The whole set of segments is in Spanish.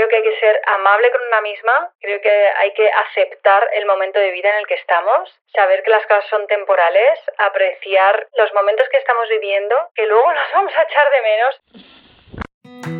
Creo que hay que ser amable con una misma, creo que hay que aceptar el momento de vida en el que estamos, saber que las cosas son temporales, apreciar los momentos que estamos viviendo, que luego nos vamos a echar de menos.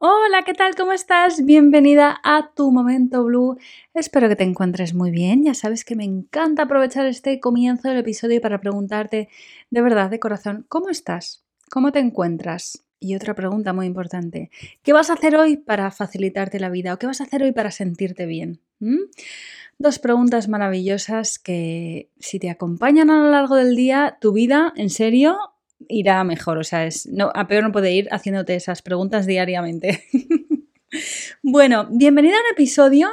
Hola, ¿qué tal? ¿Cómo estás? Bienvenida a tu momento blue. Espero que te encuentres muy bien. Ya sabes que me encanta aprovechar este comienzo del episodio para preguntarte de verdad, de corazón, ¿cómo estás? ¿Cómo te encuentras? Y otra pregunta muy importante, ¿qué vas a hacer hoy para facilitarte la vida o qué vas a hacer hoy para sentirte bien? ¿Mm? Dos preguntas maravillosas que si te acompañan a lo largo del día, tu vida, en serio, irá mejor. O sea, es, no, a peor no puede ir haciéndote esas preguntas diariamente. Bueno, bienvenida a un episodio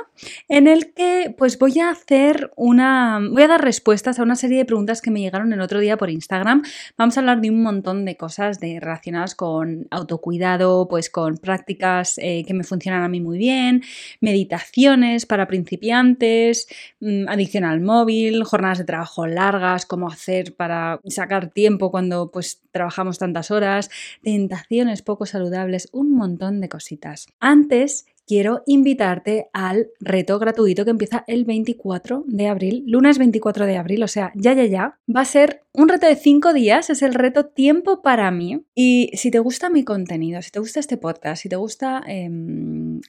en el que pues voy a hacer una voy a dar respuestas a una serie de preguntas que me llegaron el otro día por Instagram. Vamos a hablar de un montón de cosas de, relacionadas con autocuidado, pues con prácticas eh, que me funcionan a mí muy bien, meditaciones para principiantes, mmm, adicción al móvil, jornadas de trabajo largas, cómo hacer para sacar tiempo cuando pues trabajamos tantas horas, tentaciones poco saludables, un montón de cositas. Antes quiero invitarte al reto gratuito que empieza el 24 de abril, lunes 24 de abril, o sea, ya, ya, ya. Va a ser un reto de 5 días, es el reto Tiempo para mí. Y si te gusta mi contenido, si te gusta este podcast, si te gusta eh,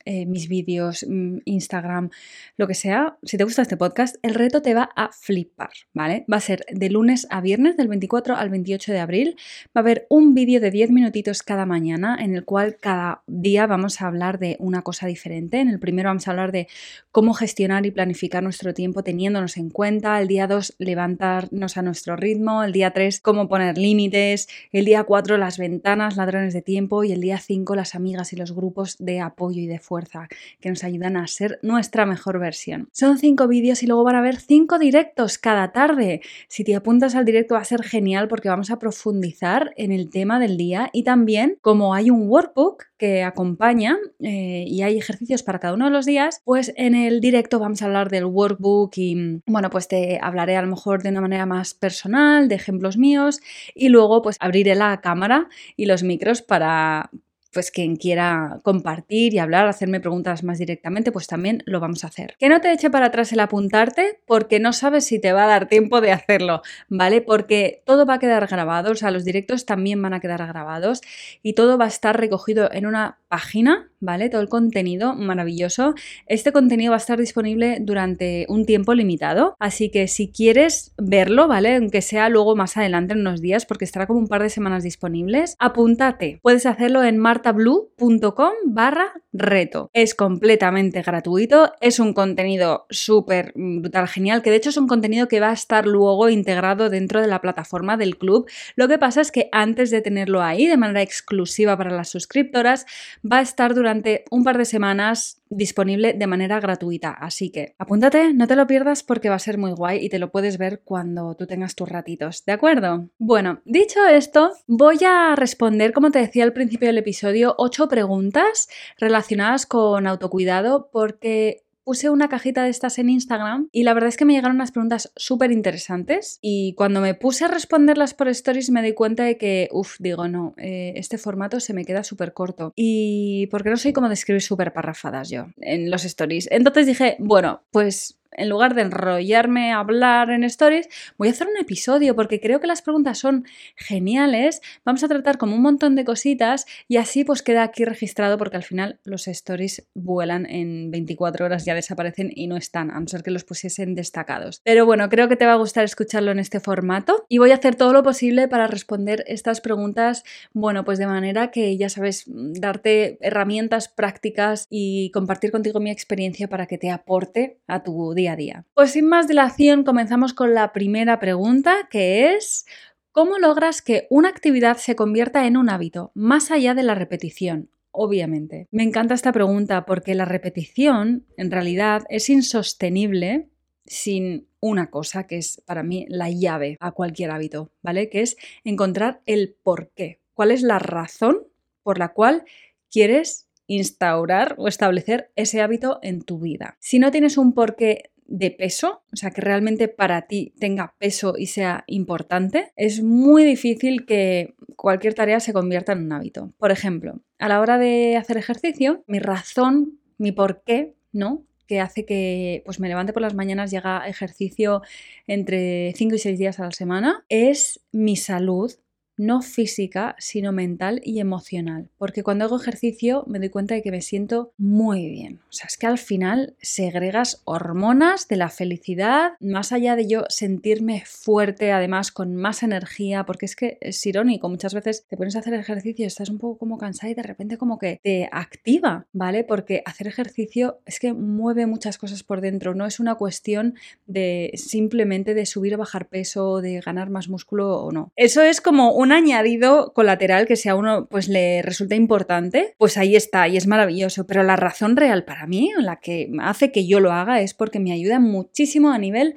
eh, mis vídeos, mm, Instagram, lo que sea, si te gusta este podcast, el reto te va a flipar, ¿vale? Va a ser de lunes a viernes, del 24 al 28 de abril. Va a haber un vídeo de 10 minutitos cada mañana en el cual cada día vamos a hablar de una cosa diferente. En el primero vamos a hablar de cómo gestionar y planificar nuestro tiempo teniéndonos en cuenta. El día 2, levantarnos a nuestro ritmo. El día 3, cómo poner límites. El día 4, las ventanas, ladrones de tiempo. Y el día 5, las amigas y los grupos de apoyo y de fuerza que nos ayudan a ser nuestra mejor versión. Son cinco vídeos y luego van a haber cinco directos cada tarde. Si te apuntas al directo va a ser genial porque vamos a profundizar en el tema del día y también como hay un workbook que acompaña eh, y hay ejercicios para cada uno de los días, pues en el directo vamos a hablar del workbook y bueno, pues te hablaré a lo mejor de una manera más personal, de ejemplos míos y luego pues abriré la cámara y los micros para pues quien quiera compartir y hablar, hacerme preguntas más directamente, pues también lo vamos a hacer. Que no te eche para atrás el apuntarte porque no sabes si te va a dar tiempo de hacerlo, ¿vale? Porque todo va a quedar grabado, o sea, los directos también van a quedar grabados y todo va a estar recogido en una página, ¿vale? Todo el contenido maravilloso. Este contenido va a estar disponible durante un tiempo limitado, así que si quieres verlo, ¿vale? Aunque sea luego más adelante en unos días, porque estará como un par de semanas disponibles, apúntate. Puedes hacerlo en martablue.com barra reto. Es completamente gratuito, es un contenido súper brutal, genial, que de hecho es un contenido que va a estar luego integrado dentro de la plataforma del club. Lo que pasa es que antes de tenerlo ahí de manera exclusiva para las suscriptoras, va a estar durante un par de semanas disponible de manera gratuita. Así que apúntate, no te lo pierdas porque va a ser muy guay y te lo puedes ver cuando tú tengas tus ratitos, ¿de acuerdo? Bueno, dicho esto, voy a responder, como te decía al principio del episodio, ocho preguntas relacionadas con autocuidado porque puse una cajita de estas en Instagram y la verdad es que me llegaron unas preguntas súper interesantes y cuando me puse a responderlas por stories me di cuenta de que, uff, digo, no, eh, este formato se me queda súper corto y porque no soy como de escribir súper parrafadas yo en los stories. Entonces dije, bueno, pues en lugar de enrollarme a hablar en stories, voy a hacer un episodio porque creo que las preguntas son geniales. Vamos a tratar como un montón de cositas y así pues queda aquí registrado porque al final los stories vuelan en 24 horas, ya desaparecen y no están, a no ser que los pusiesen destacados. Pero bueno, creo que te va a gustar escucharlo en este formato y voy a hacer todo lo posible para responder estas preguntas, bueno, pues de manera que ya sabes, darte herramientas prácticas y compartir contigo mi experiencia para que te aporte a tu día a día. Pues sin más dilación, comenzamos con la primera pregunta, que es ¿cómo logras que una actividad se convierta en un hábito, más allá de la repetición? Obviamente. Me encanta esta pregunta porque la repetición en realidad es insostenible sin una cosa que es para mí la llave a cualquier hábito, ¿vale? Que es encontrar el por qué. ¿Cuál es la razón por la cual quieres instaurar o establecer ese hábito en tu vida? Si no tienes un porqué de peso, o sea, que realmente para ti tenga peso y sea importante, es muy difícil que cualquier tarea se convierta en un hábito. Por ejemplo, a la hora de hacer ejercicio, mi razón, mi por qué, ¿no? que hace que pues me levante por las mañanas y haga ejercicio entre 5 y 6 días a la semana, es mi salud, no física, sino mental y emocional. Porque cuando hago ejercicio me doy cuenta de que me siento muy bien. O sea, es que al final segregas hormonas de la felicidad, más allá de yo sentirme fuerte, además con más energía, porque es que es irónico, muchas veces te pones a hacer ejercicio, estás un poco como cansada y de repente como que te activa, ¿vale? Porque hacer ejercicio es que mueve muchas cosas por dentro, no es una cuestión de simplemente de subir o bajar peso, de ganar más músculo o no. Eso es como un un añadido colateral que si a uno pues le resulta importante, pues ahí está y es maravilloso. Pero la razón real para mí, la que hace que yo lo haga, es porque me ayuda muchísimo a nivel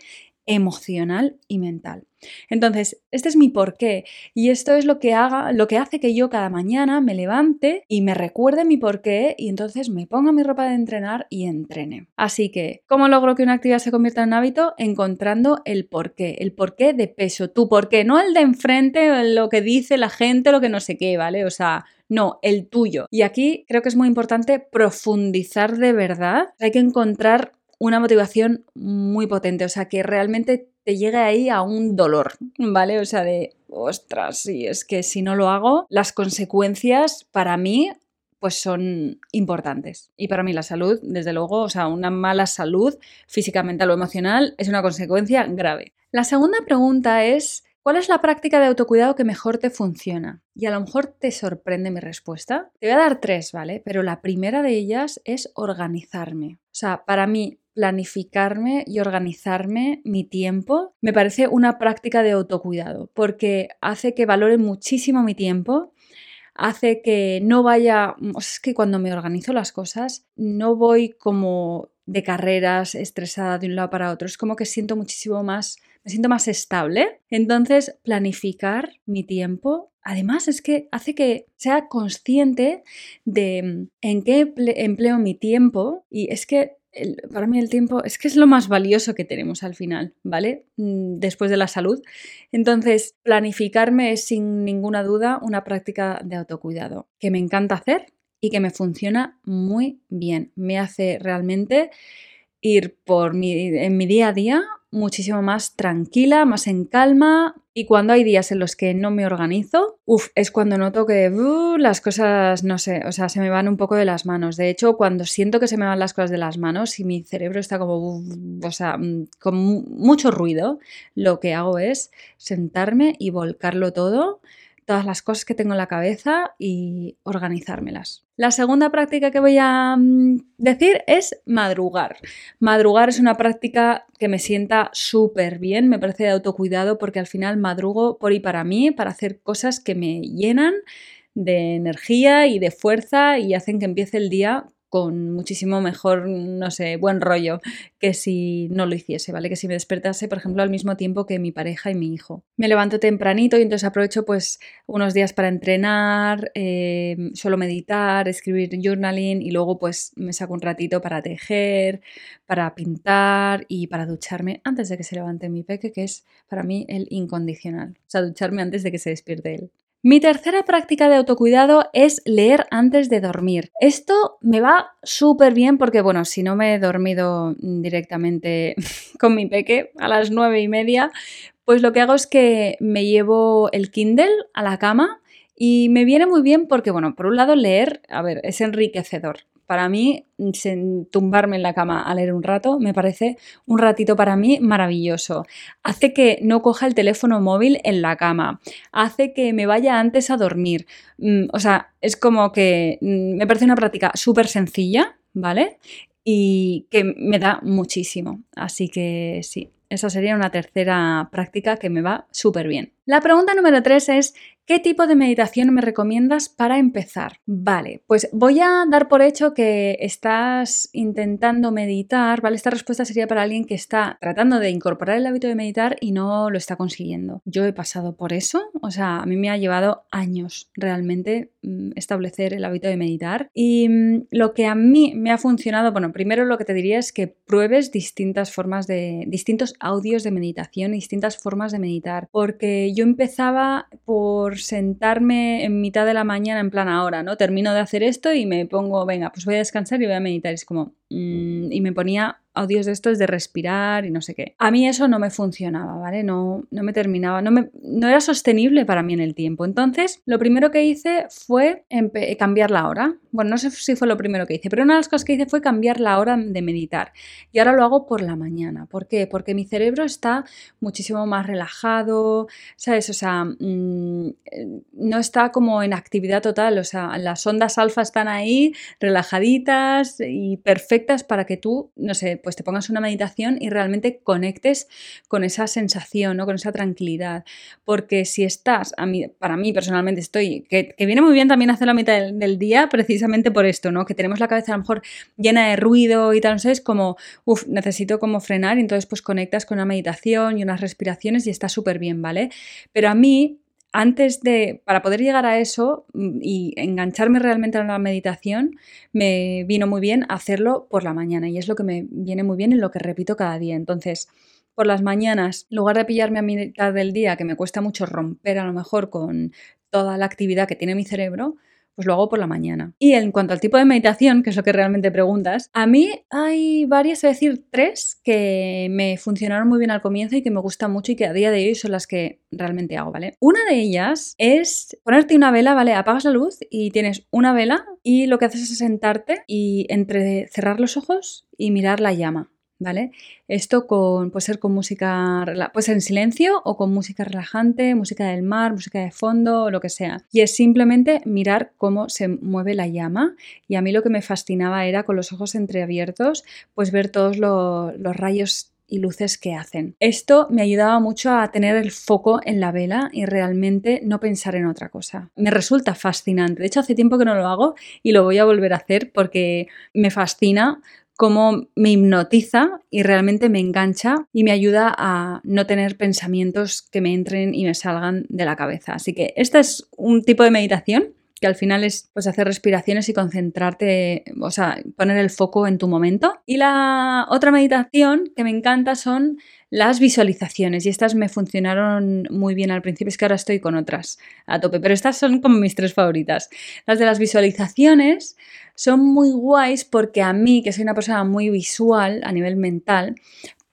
emocional y mental. Entonces, este es mi porqué y esto es lo que haga, lo que hace que yo cada mañana me levante y me recuerde mi porqué y entonces me ponga mi ropa de entrenar y entrene. Así que, ¿cómo logro que una actividad se convierta en un hábito? Encontrando el porqué, el porqué de peso, tu porqué, no el de enfrente, lo que dice la gente, lo que no sé qué, ¿vale? O sea, no, el tuyo. Y aquí creo que es muy importante profundizar de verdad. Hay que encontrar una motivación muy potente, o sea, que realmente te llegue ahí a un dolor, ¿vale? O sea, de, ostras, sí, es que si no lo hago, las consecuencias para mí pues son importantes. Y para mí la salud, desde luego, o sea, una mala salud física, mental o emocional es una consecuencia grave. La segunda pregunta es, ¿cuál es la práctica de autocuidado que mejor te funciona? Y a lo mejor te sorprende mi respuesta. Te voy a dar tres, ¿vale? Pero la primera de ellas es organizarme. O sea, para mí planificarme y organizarme mi tiempo me parece una práctica de autocuidado porque hace que valore muchísimo mi tiempo, hace que no vaya, es que cuando me organizo las cosas no voy como de carreras estresada de un lado para otro, es como que siento muchísimo más, me siento más estable. Entonces, planificar mi tiempo Además es que hace que sea consciente de en qué empleo mi tiempo y es que para mí el tiempo es que es lo más valioso que tenemos al final, ¿vale? Mm, después de la salud. Entonces, planificarme es sin ninguna duda una práctica de autocuidado que me encanta hacer y que me funciona muy bien. Me hace realmente ir por en mi día a día muchísimo más tranquila, más en calma. Y cuando hay días en los que no me organizo, uff, es cuando noto que uh, las cosas, no sé, o sea, se me van un poco de las manos. De hecho, cuando siento que se me van las cosas de las manos y mi cerebro está como, o sea, mm, con mucho ruido, lo que hago es sentarme y volcarlo todo todas las cosas que tengo en la cabeza y organizármelas. La segunda práctica que voy a mm, decir es madrugar. Madrugar es una práctica que me sienta súper bien, me parece de autocuidado porque al final madrugo por y para mí, para hacer cosas que me llenan de energía y de fuerza y hacen que empiece el día con muchísimo mejor, no sé, buen rollo que si no lo hiciese, ¿vale? Que si me despertase, por ejemplo, al mismo tiempo que mi pareja y mi hijo. Me levanto tempranito y entonces aprovecho pues unos días para entrenar, eh, solo meditar, escribir journaling y luego pues me saco un ratito para tejer, para pintar y para ducharme antes de que se levante mi peque, que es para mí el incondicional. O sea, ducharme antes de que se despierte él. Mi tercera práctica de autocuidado es leer antes de dormir. Esto me va súper bien porque, bueno, si no me he dormido directamente con mi peque a las nueve y media, pues lo que hago es que me llevo el Kindle a la cama y me viene muy bien porque, bueno, por un lado leer, a ver, es enriquecedor. Para mí, tumbarme en la cama a leer un rato me parece un ratito para mí maravilloso. Hace que no coja el teléfono móvil en la cama. Hace que me vaya antes a dormir. Mm, o sea, es como que mm, me parece una práctica súper sencilla, ¿vale? Y que me da muchísimo. Así que sí, esa sería una tercera práctica que me va súper bien. La pregunta número tres es, ¿Qué tipo de meditación me recomiendas para empezar? Vale, pues voy a dar por hecho que estás intentando meditar, ¿vale? Esta respuesta sería para alguien que está tratando de incorporar el hábito de meditar y no lo está consiguiendo. Yo he pasado por eso, o sea, a mí me ha llevado años realmente mm, establecer el hábito de meditar y mm, lo que a mí me ha funcionado, bueno, primero lo que te diría es que pruebes distintas formas de, distintos audios de meditación, distintas formas de meditar, porque yo empezaba por sentarme en mitad de la mañana en plan ahora, ¿no? Termino de hacer esto y me pongo, venga, pues voy a descansar y voy a meditar. Es como, mm, y me ponía audios de estos de respirar y no sé qué. A mí eso no me funcionaba, ¿vale? No, no me terminaba, no, me, no era sostenible para mí en el tiempo. Entonces, lo primero que hice fue cambiar la hora. Bueno, no sé si fue lo primero que hice, pero una de las cosas que hice fue cambiar la hora de meditar. Y ahora lo hago por la mañana. ¿Por qué? Porque mi cerebro está muchísimo más relajado, ¿sabes? O sea, mm, no está como en actividad total, o sea, las ondas alfa están ahí relajaditas y perfectas para que tú, no sé, pues te pongas una meditación y realmente conectes con esa sensación, ¿no? con esa tranquilidad. Porque si estás, a mí, para mí personalmente estoy, que, viene muy bien también hacer la mitad del, día precisamente por esto, ¿no? que tenemos la cabeza a lo mejor llena de ruido y tal, no sé, es como, uff, necesito como frenar y entonces pues conectas con una meditación y unas respiraciones y está súper bien, ¿vale? Pero a mí antes de, para poder llegar a eso mm, y engancharme realmente a la meditación, me vino muy bien hacerlo por la mañana y es lo que me viene muy bien y lo que repito cada día. Entonces, por las mañanas, en lugar de pillarme a mitad del día, que me cuesta mucho romper a lo mejor con toda la actividad que tiene mi cerebro, pues lo hago por la mañana. Y en cuanto al tipo de meditación, que es lo que realmente preguntas, a mí hay varias, es decir, tres que me funcionaron muy bien al comienzo y que me gustan mucho y que a día de hoy son las que realmente hago, ¿vale? Una de ellas es ponerte una vela, ¿vale? Apagas la luz y tienes una vela y lo que haces es sentarte y entre cerrar los ojos y mirar la llama. ¿Vale? Esto con, puede ser con música, pues en silencio o con música relajante, música del mar, música de fondo lo que sea. Y es simplemente mirar cómo se mueve la llama. Y a mí lo que me fascinaba era con los ojos entreabiertos, pues ver todos los rayos y luces que hacen. Esto me ayudaba mucho a tener el foco en la vela y realmente no pensar en otra cosa. Me resulta fascinante. De hecho, hace tiempo que no lo hago y lo voy a volver a hacer porque me fascina cómo me hipnotiza y realmente me engancha y me ayuda a no tener pensamientos que me entren y me salgan de la cabeza. Así que este es un tipo de meditación que al final es pues hacer respiraciones y concentrarte, o sea, poner el foco en tu momento. Y la otra meditación que me encanta son las visualizaciones y estas me funcionaron muy bien al principio, es que ahora estoy con otras a tope, pero estas son como mis tres favoritas. Las de las visualizaciones son muy guays porque a mí, que soy una persona muy visual a nivel mental,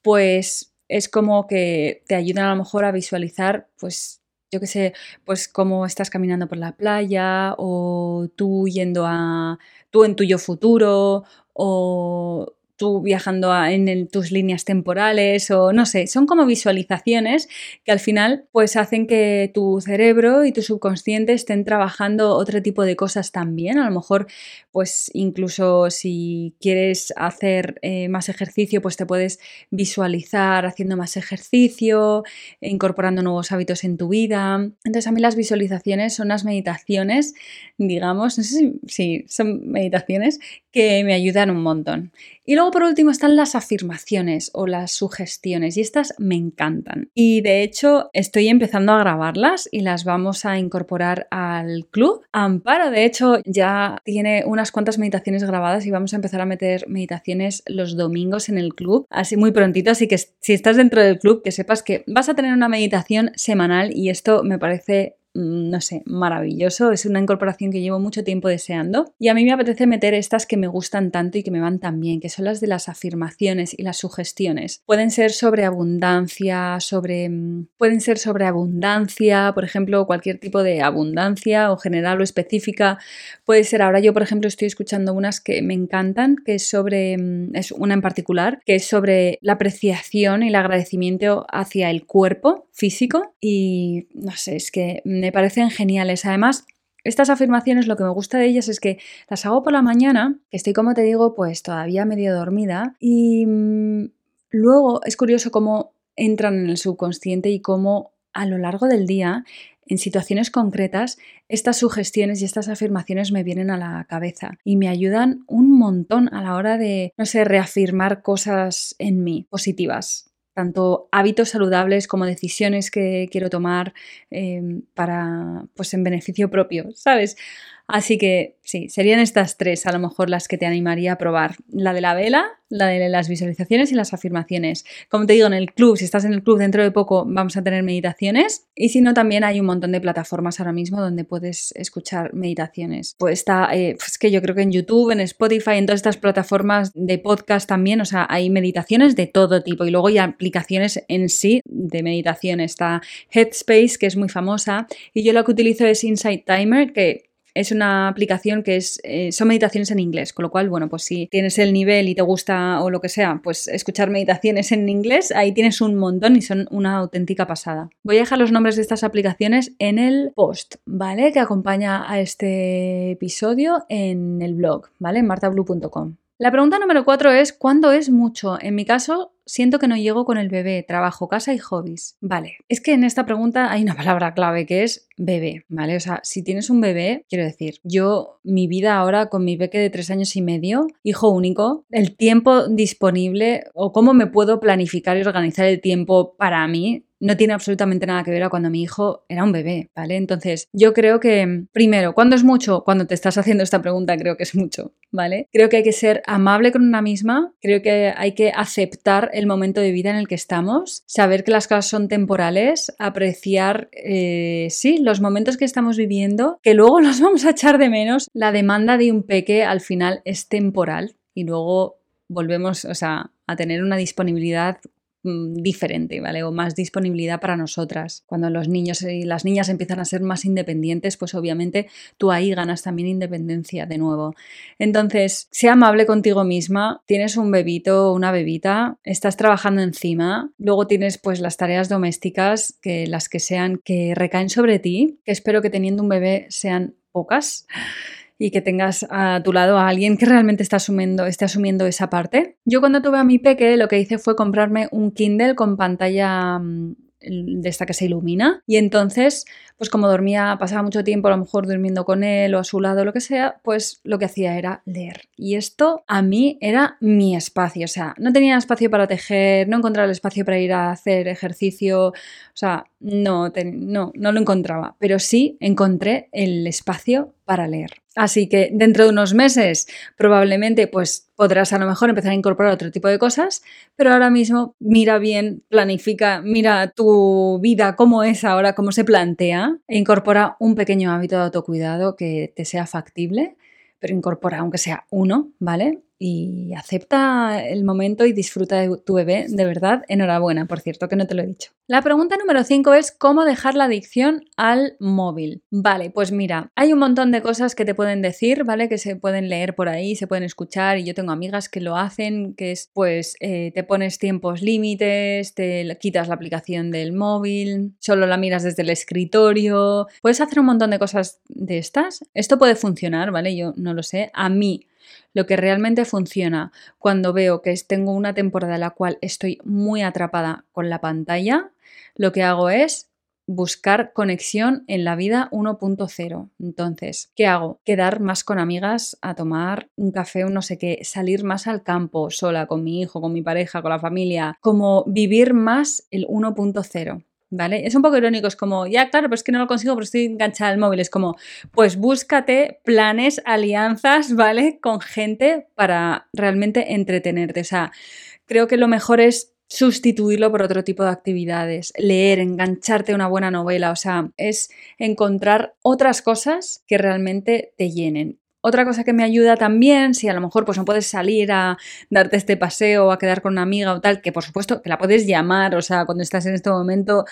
pues es como que te ayudan a lo mejor a visualizar, pues yo qué sé, pues cómo estás caminando por la playa o tú yendo a tú en tuyo futuro o tú viajando en tus líneas temporales o no sé, son como visualizaciones que al final pues hacen que tu cerebro y tu subconsciente estén trabajando otro tipo de cosas también. A lo mejor pues incluso si quieres hacer eh, más ejercicio pues te puedes visualizar haciendo más ejercicio, incorporando nuevos hábitos en tu vida. Entonces a mí las visualizaciones son las meditaciones, digamos, no sé si, si son meditaciones que me ayudan un montón. Y por último están las afirmaciones o las sugestiones y estas me encantan. Y de hecho estoy empezando a grabarlas y las vamos a incorporar al club. Amparo de hecho ya tiene unas cuantas meditaciones grabadas y vamos a empezar a meter meditaciones los domingos en el club, así muy prontito, así que si estás dentro del club que sepas que vas a tener una meditación semanal y esto me parece no sé, maravilloso. Es una incorporación que llevo mucho tiempo deseando. Y a mí me apetece meter estas que me gustan tanto y que me van tan bien, que son las de las afirmaciones y las sugestiones. Pueden ser sobre abundancia, sobre. Mm, pueden ser sobre abundancia, por ejemplo, cualquier tipo de abundancia o general o específica. Puede ser ahora yo, por ejemplo, estoy escuchando unas que me encantan, que es sobre. Mm, es una en particular, que es sobre la apreciación y el agradecimiento hacia el cuerpo físico. Y no sé, es que parecen geniales. Además, estas afirmaciones, lo que me gusta de ellas es que las hago por la mañana, estoy, como te digo, pues todavía medio dormida. Y mm, luego es curioso cómo entran en el subconsciente y cómo a lo largo del día, en situaciones concretas, estas sugestiones y estas afirmaciones me vienen a la cabeza y me ayudan un montón a la hora de, no sé, reafirmar cosas en mí positivas tanto hábitos saludables como decisiones que quiero tomar eh, para, pues en beneficio propio, ¿sabes? Así que sí, serían estas tres a lo mejor las que te animaría a probar. La de la vela, la de las visualizaciones y las afirmaciones. Como te digo, en el club, si estás en el club dentro de poco vamos a tener meditaciones. Y si no, también hay un montón de plataformas ahora mismo donde puedes escuchar meditaciones. Pues está, eh, pues que yo creo que en YouTube, en Spotify, en todas estas plataformas de podcast también, o sea, hay meditaciones de todo tipo. Y luego hay aplicaciones en sí de meditación. Está Headspace, que es muy famosa. Y yo lo que utilizo es Insight Timer, que es una aplicación que es, eh, son meditaciones en inglés, con lo cual, bueno, pues si tienes el nivel y te gusta o lo que sea, pues escuchar meditaciones en inglés, ahí tienes un montón y son una auténtica pasada. Voy a dejar los nombres de estas aplicaciones en el post, ¿vale? Que acompaña a este episodio en el blog, ¿vale? Martablue.com. La pregunta número cuatro es ¿cuándo es mucho? En mi caso, siento que no llego con el bebé, trabajo, casa y hobbies. Vale, es que en esta pregunta hay una palabra clave que es bebé, ¿vale? O sea, si tienes un bebé, quiero decir, yo, mi vida ahora con mi peque de tres años y medio, hijo único, el tiempo disponible o cómo me puedo planificar y organizar el tiempo para mí no tiene absolutamente nada que ver a cuando mi hijo era un bebé, ¿vale? Entonces, yo creo que, primero, ¿cuándo es mucho? Cuando te estás haciendo esta pregunta, creo que es mucho, ¿vale? Creo que hay que ser amable con una misma, creo que hay que aceptar el momento de vida en el que estamos, saber que las cosas son temporales, apreciar, eh, sí, los momentos que estamos viviendo, que luego los vamos a echar de menos. La demanda de un peque al final es temporal y luego volvemos, o sea, a tener una disponibilidad Mm, diferente, ¿vale? O más disponibilidad para nosotras. Cuando los niños y las niñas empiezan a ser más independientes, pues obviamente tú ahí ganas también independencia de nuevo. Entonces, sea amable contigo misma, tienes un bebito o una bebita, estás trabajando encima, luego tienes pues las tareas domésticas, que las que sean que recaen sobre ti, que espero que teniendo un bebé sean pocas y que tengas a tu lado a alguien que realmente está asumiendo, esté asumiendo esa parte. Yo cuando tuve a mi peque lo que hice fue comprarme un Kindle con pantalla mm, de esta que se ilumina. Y entonces, pues como dormía, pasaba mucho tiempo a lo mejor durmiendo con él o a su lado, lo que sea, pues lo que hacía era leer. Y esto a mí era mi espacio, o sea, no tenía espacio para tejer, no encontraba el espacio para ir a hacer ejercicio, o sea, no, no, no lo encontraba, pero sí encontré el espacio para leer. Así que dentro de unos meses probablemente pues podrás a lo mejor empezar a incorporar otro tipo de cosas, pero ahora mismo mira bien, planifica, mira tu vida cómo es ahora, cómo se plantea e incorpora un pequeño hábito de autocuidado que te sea factible, pero incorpora aunque sea uno, ¿vale? Y acepta el momento y disfruta de tu bebé, de verdad. Enhorabuena, por cierto, que no te lo he dicho. La pregunta número 5 es cómo dejar la adicción al móvil. Vale, pues mira, hay un montón de cosas que te pueden decir, ¿vale? Que se pueden leer por ahí, se pueden escuchar y yo tengo amigas que lo hacen, que es pues eh, te pones tiempos límites, te quitas la aplicación del móvil, solo la miras desde el escritorio, puedes hacer un montón de cosas de estas. Esto puede funcionar, ¿vale? Yo no lo sé. A mí lo que realmente funciona cuando veo que tengo una temporada en la cual estoy muy atrapada con la pantalla, lo que hago es buscar conexión en la vida 1.0. Entonces, ¿qué hago? Quedar más con amigas a tomar un café o no sé qué, salir más al campo sola, con mi hijo, con mi pareja, con la familia, como vivir más el 1.0. ¿Vale? Es un poco irónico, es como, ya claro, pero es que no lo consigo porque estoy enganchada al móvil. Es como, pues búscate planes, alianzas, ¿vale? Con gente para realmente entretenerte. O sea, creo que lo mejor es sustituirlo por otro tipo de actividades, leer, engancharte una buena novela, o sea, es encontrar otras cosas que realmente te llenen. Otra cosa que me ayuda también, si a lo mejor pues no puedes salir a darte este paseo o a quedar con una amiga o tal, que por supuesto que la puedes llamar, o sea, cuando estás en este momento,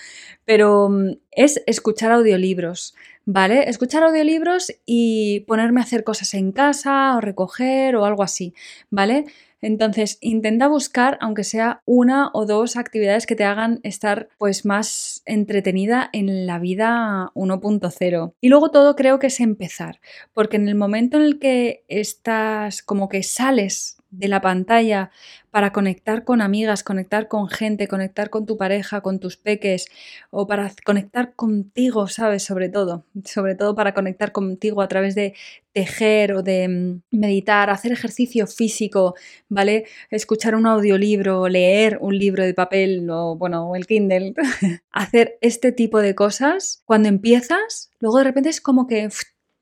pero mm, es escuchar audiolibros, ¿vale? Escuchar audiolibros y ponerme a hacer cosas en casa o recoger o algo así, ¿vale? Entonces, intenta buscar, aunque sea una o dos actividades que te hagan estar pues más entretenida en la vida 1.0. Y luego todo creo que es empezar, porque en el momento en el que estás como que sales de la pantalla para conectar con amigas, conectar con gente, conectar con tu pareja, con tus peques o para conectar contigo, ¿sabes? Sobre todo, sobre todo para conectar contigo a través de tejer o de mm, meditar, hacer ejercicio físico, ¿vale? Escuchar un audiolibro, leer un libro de papel o, bueno, el Kindle, hacer este tipo de cosas, cuando empiezas, luego de repente es como que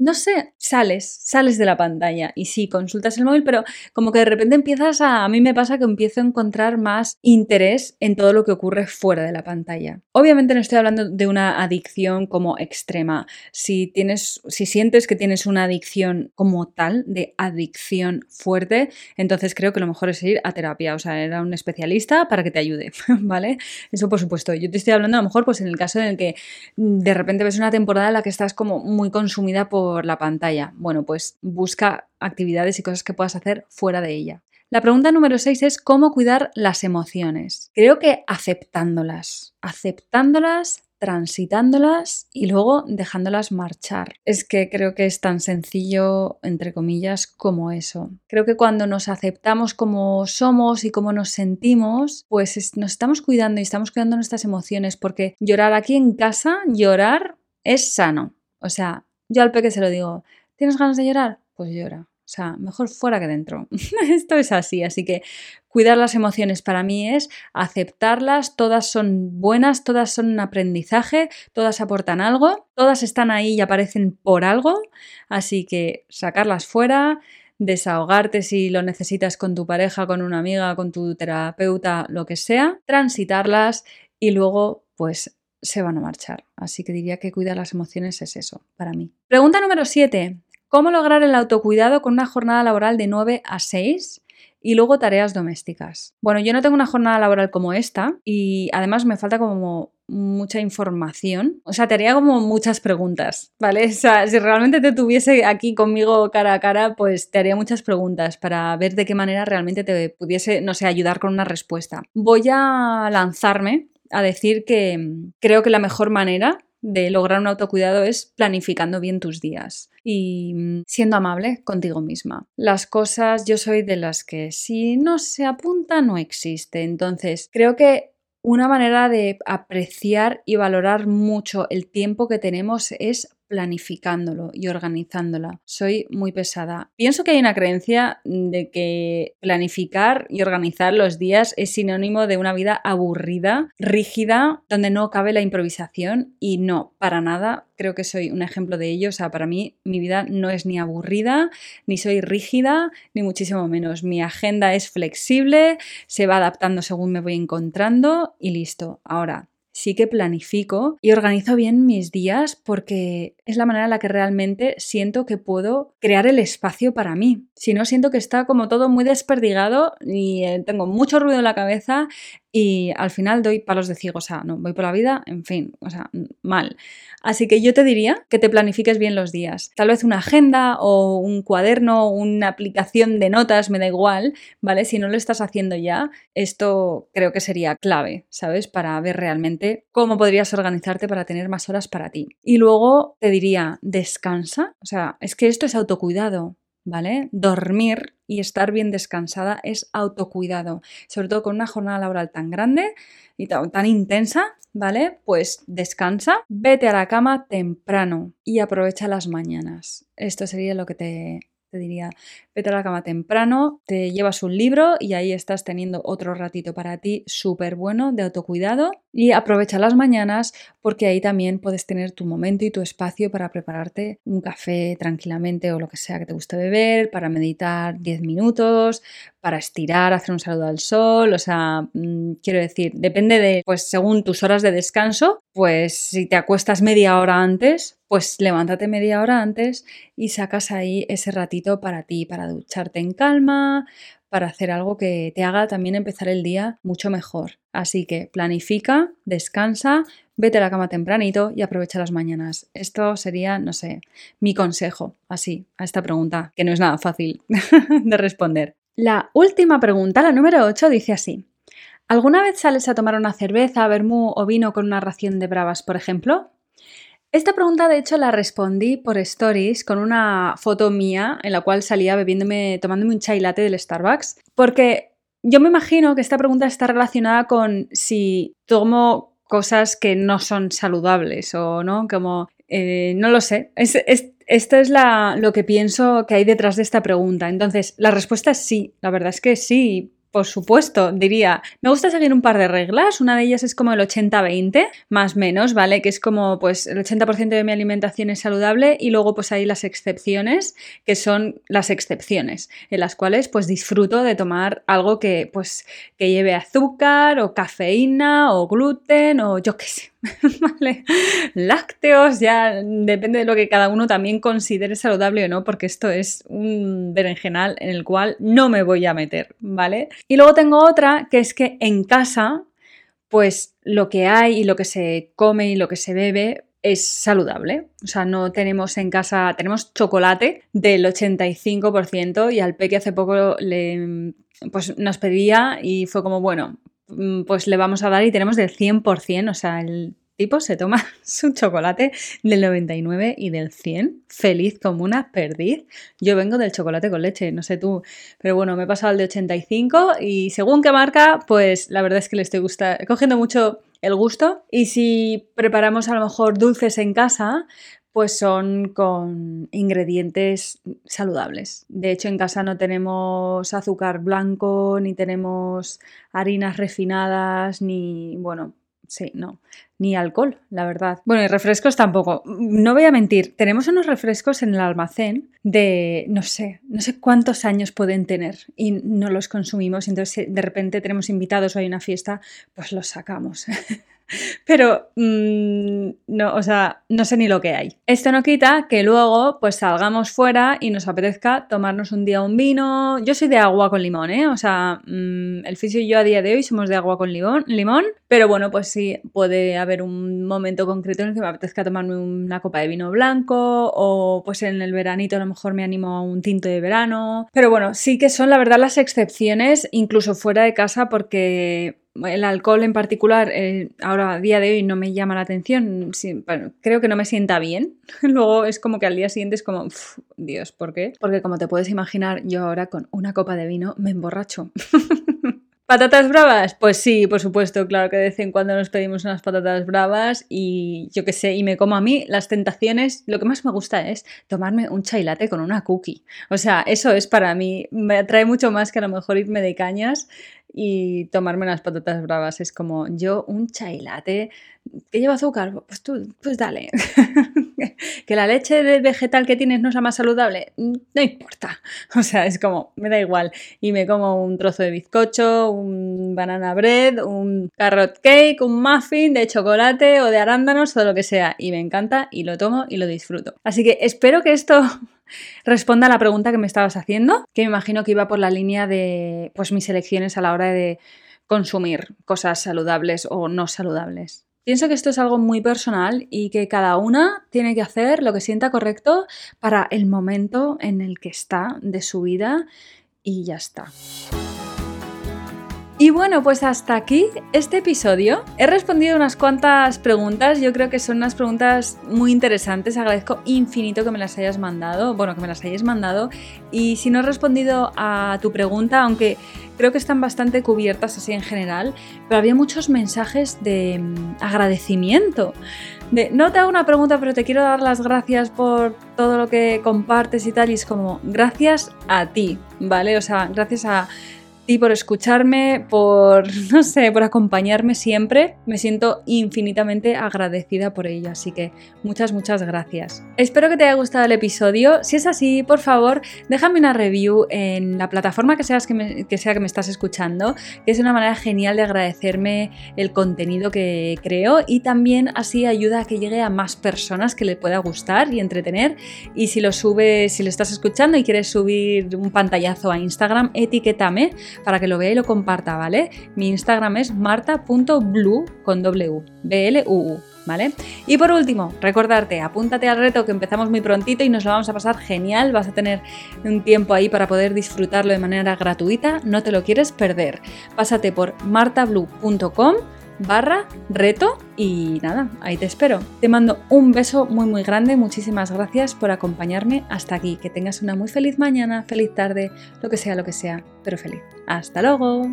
no sé, sales, sales de la pantalla y sí, consultas el móvil, pero como que de repente empiezas a, a mí me pasa que empiezo a encontrar más interés en todo lo que ocurre fuera de la pantalla. Obviamente no estoy hablando de una adicción como extrema. Si tienes, si sientes que tienes una adicción como tal, de adicción fuerte, entonces creo que lo mejor es ir a terapia, o sea, era un especialista para que te ayude, ¿vale? Eso por supuesto. Yo te estoy hablando a lo mejor pues en el caso en el que de repente ves una temporada en la que estás como muy consumida por la pantalla. Bueno, pues busca actividades y cosas que puedas hacer fuera de ella. La pregunta número 6 es cómo cuidar las emociones. Creo que aceptándolas, aceptándolas, transitándolas y luego dejándolas marchar. Es que creo que es tan sencillo, entre comillas, como eso. Creo que cuando nos aceptamos como somos y como nos sentimos, pues nos estamos cuidando y estamos cuidando nuestras emociones porque llorar aquí en casa, llorar es sano. O sea, yo al peque se lo digo, ¿tienes ganas de llorar? Pues llora. O sea, mejor fuera que dentro. Esto es así, así que cuidar las emociones para mí es aceptarlas, todas son buenas, todas son un aprendizaje, todas aportan algo, todas están ahí y aparecen por algo, así que sacarlas fuera, desahogarte si lo necesitas con tu pareja, con una amiga, con tu terapeuta, lo que sea, transitarlas y luego pues se van a marchar. Así que diría que cuidar las emociones es eso, para mí. Pregunta número 7. ¿Cómo lograr el autocuidado con una jornada laboral de 9 a 6? y luego tareas domésticas. Bueno, yo no tengo una jornada laboral como esta y además me falta como mucha información. O sea, te haría como muchas preguntas, ¿vale? O sea, si realmente te tuviese aquí conmigo cara a cara, pues te haría muchas preguntas para ver de qué manera realmente te pudiese, no sé, ayudar con una respuesta. Voy a lanzarme a decir que mm, creo que la mejor manera de lograr un autocuidado es planificando bien tus días y mm, siendo amable contigo misma. Las cosas, yo soy de las que si no se apunta, no existe. Entonces, creo que una manera de apreciar y valorar mucho el tiempo que tenemos es planificándolo y organizándola. Soy muy pesada. Pienso que hay una creencia de que planificar y organizar los días es sinónimo de una vida aburrida, rígida, donde no cabe la improvisación y no, para nada. Creo que soy un ejemplo de ello. O sea, para mí mi vida no es ni aburrida, ni soy rígida, ni muchísimo menos. Mi agenda es flexible, se va adaptando según me voy encontrando y listo. Ahora, sí que planifico y organizo bien mis días porque es la manera en la que realmente siento que puedo crear el espacio para mí. Si no, siento que está como todo muy desperdigado y eh, tengo mucho ruido en la cabeza y al final doy palos de ciego, o sea, no, voy por la vida, en fin, o sea, mal. Así que yo te diría que te planifiques bien los días. Tal vez una agenda o un cuaderno, una aplicación de notas, me da igual, ¿vale? Si no lo estás haciendo ya, esto creo que sería clave, ¿sabes? Para ver realmente cómo podrías organizarte para tener más horas para ti. Y luego te diría, descansa, o sea, es que esto es autocuidado. ¿vale? Dormir y estar bien descansada es autocuidado, sobre todo con una jornada laboral tan grande y tan, intensa, ¿vale? Pues descansa, vete a la cama temprano y aprovecha las mañanas. Esto sería lo que te diría, vete a la cama temprano, te llevas un libro y ahí estás teniendo otro ratito para ti súper bueno de autocuidado y aprovecha las mañanas porque ahí también puedes tener tu momento y tu espacio para prepararte un café tranquilamente o lo que sea que te guste beber, para meditar 10 minutos, para estirar, hacer un saludo al sol, o sea, mm, quiero decir, depende de, pues según tus horas de descanso, pues si te acuestas media hora antes, pues levántate media hora antes y sacas ahí ese ratito para ti, para ducharte en calma, para hacer algo que te haga también empezar el día mucho mejor. Así que planifica, descansa, vete a la cama tempranito y aprovecha las mañanas. Esto sería, no sé, mi consejo, así, a esta pregunta, que no es nada fácil de responder. La última pregunta, la número 8, dice así. ¿Alguna vez sales a tomar una cerveza, vermú o vino con una ración de bravas, por ejemplo? Esta pregunta, de hecho, la respondí por stories con una foto mía en la cual salía bebiéndome, tomándome un chai latte del Starbucks, porque yo me imagino que esta pregunta está relacionada con si tomo cosas que no son saludables o no, como, eh, no lo sé. Es, esto es lo que pienso que hay detrás de esta pregunta. Entonces, la respuesta es sí, la verdad es que sí, por supuesto, diría, me gusta seguir un par de reglas, una de ellas es como el 80-20, más menos, ¿vale? Que es como pues el 80% de mi alimentación es saludable y luego pues hay las excepciones, que son las excepciones, en las cuales pues disfruto de tomar algo que pues que lleve azúcar o cafeína o gluten o yo qué sé, ¿vale? Lácteos, ya depende de lo que cada uno también considere saludable o no, porque esto es un berenjenal en el cual no me voy a meter, ¿vale? Y luego tengo otra que es que en casa, pues lo que hay y lo que se come y lo que se bebe es saludable. O sea, no tenemos en casa, tenemos chocolate del 85% y al peque hace poco le, pues nos pedía y fue como, bueno, pues le vamos a dar y tenemos del 100%, o sea, el tipo se toma su chocolate del 99 y del 100, feliz como una perdiz. Yo vengo del chocolate con leche, no sé tú, pero bueno, me he pasado al de 85 y según qué marca, pues la verdad es que le estoy cogiendo mucho el gusto. Y si preparamos a lo mejor dulces en casa, pues son con ingredientes saludables. De hecho, en casa no tenemos azúcar blanco, ni tenemos harinas refinadas, ni, bueno, sí, no. Ni alcohol, la verdad. Bueno, y refrescos tampoco. No voy a mentir, tenemos unos refrescos en el almacén de, no sé, no sé cuántos años pueden tener y no los consumimos. Entonces, de repente tenemos invitados o hay una fiesta, pues los sacamos. Pero mm, no, o sea, no sé ni lo que hay. Esto no quita que luego pues salgamos fuera y nos apetezca tomarnos un día un vino. Yo soy de agua con limón, ¿eh? O sea, mm, el fisio y yo a día de hoy somos de agua con limón, limón, pero bueno, pues sí, puede haber un momento concreto en el que me apetezca tomarme una copa de vino blanco o pues en el veranito a lo mejor me animo a un tinto de verano. Pero bueno, sí que son la verdad las excepciones, incluso fuera de casa, porque el alcohol en particular, eh, ahora a día de hoy no me llama la atención, creo que no me sienta bien. Luego es como que al día siguiente es como, Dios, ¿por qué? Porque como te puedes imaginar, yo ahora con una copa de vino me emborracho. ¿Patatas bravas? Pues sí, por supuesto, claro que de vez en cuando nos pedimos unas patatas bravas y yo qué sé, y me como a mí las tentaciones, lo que más me gusta es tomarme un chai latte con una cookie. O sea, eso es para mí, me atrae mucho más que a lo mejor irme de cañas y tomarme unas patatas bravas. Es como yo un chai latte que lleva azúcar, pues tú, pues dale. que la leche de vegetal que tienes no sea más saludable, no importa. O sea, es como, me da igual. Y me como un trozo de bizcocho, un banana bread, un carrot cake, un muffin de chocolate o de arándanos o lo que sea. Y me encanta y lo tomo y lo disfruto. Así que espero que esto responda a la pregunta que me estabas haciendo, que me imagino que iba por la línea de pues mis elecciones a la hora de consumir cosas saludables o no saludables. Pienso que esto es algo muy personal y que cada una tiene que hacer lo que sienta correcto para el momento en el que está de su vida y ya está. Y bueno, pues hasta aquí este episodio. He respondido unas cuantas preguntas, yo creo que son unas preguntas muy interesantes, agradezco infinito que me las hayas mandado, bueno, que me las hayas mandado. Y si no he respondido a tu pregunta, aunque creo que están bastante cubiertas así en general, pero había muchos mensajes de mm, agradecimiento. De, no te hago una pregunta, pero te quiero dar las gracias por todo lo que compartes y tal. Y es como, gracias a ti, ¿vale? O sea, gracias a y por escucharme, por, no sé, por acompañarme siempre. Me siento infinitamente agradecida por ello, así que muchas, muchas gracias. Espero que te haya gustado el episodio. Si es así, por favor, déjame una review en la plataforma que, seas que sea que me estás escuchando, que es una manera genial de agradecerme el contenido que creo y también así ayuda a que llegue a más personas que le pueda gustar y entretener. Y si lo subes, si lo estás escuchando y quieres subir un pantallazo a Instagram, etiquétame para que lo vea y lo comparta, ¿vale? Mi Instagram es marta.blue con W, B-L-U-U. ¿Vale? Y por último, recordarte, apúntate al reto que empezamos muy prontito y nos lo vamos a pasar genial, vas a tener un tiempo ahí para poder disfrutarlo de manera gratuita, no te lo quieres perder. Pásate por martablue.com barra reto y nada, ahí te espero. Te mando un beso muy muy grande, muchísimas gracias por acompañarme hasta aquí. Que tengas una muy feliz mañana, feliz tarde, lo que sea, lo que sea, pero feliz. Hasta luego.